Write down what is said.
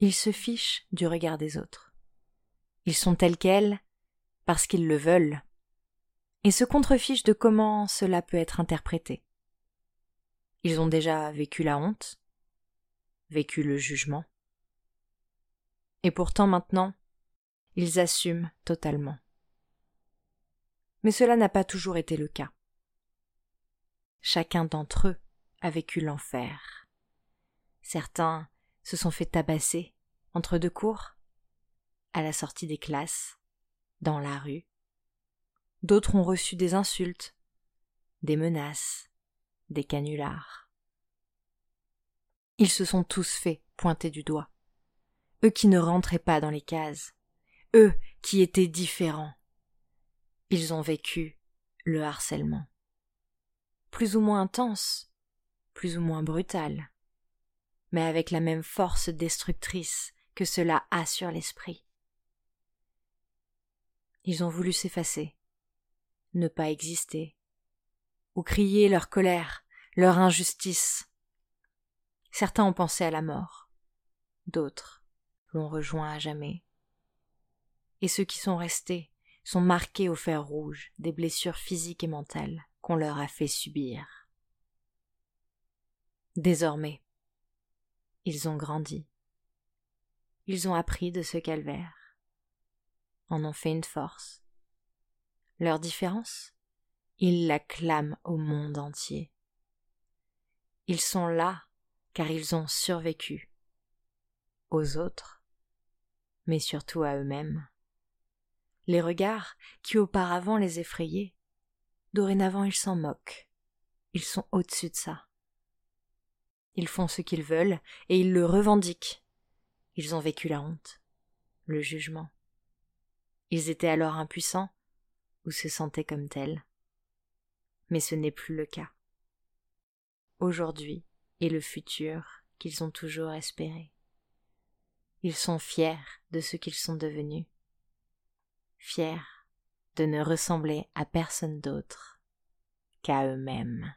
Ils se fichent du regard des autres. Ils sont tels quels parce qu'ils le veulent, et se contrefichent de comment cela peut être interprété. Ils ont déjà vécu la honte, vécu le jugement, et pourtant maintenant, ils assument totalement. Mais cela n'a pas toujours été le cas. Chacun d'entre eux a vécu l'enfer. Certains se sont fait tabasser entre deux cours, à la sortie des classes, dans la rue. D'autres ont reçu des insultes, des menaces, des canulars. Ils se sont tous fait pointer du doigt. Eux qui ne rentraient pas dans les cases, eux qui étaient différents. Ils ont vécu le harcèlement. Plus ou moins intense, plus ou moins brutal mais avec la même force destructrice que cela a sur l'esprit. Ils ont voulu s'effacer, ne pas exister, ou crier leur colère, leur injustice. Certains ont pensé à la mort, d'autres l'ont rejoint à jamais. Et ceux qui sont restés sont marqués au fer rouge des blessures physiques et mentales qu'on leur a fait subir. Désormais, ils ont grandi. Ils ont appris de ce calvaire, en ont fait une force. Leur différence, ils la clament au monde entier. Ils sont là car ils ont survécu aux autres, mais surtout à eux-mêmes. Les regards qui auparavant les effrayaient, dorénavant ils s'en moquent. Ils sont au-dessus de ça. Ils font ce qu'ils veulent, et ils le revendiquent. Ils ont vécu la honte, le jugement. Ils étaient alors impuissants, ou se sentaient comme tels. Mais ce n'est plus le cas. Aujourd'hui est le futur qu'ils ont toujours espéré. Ils sont fiers de ce qu'ils sont devenus, fiers de ne ressembler à personne d'autre qu'à eux-mêmes.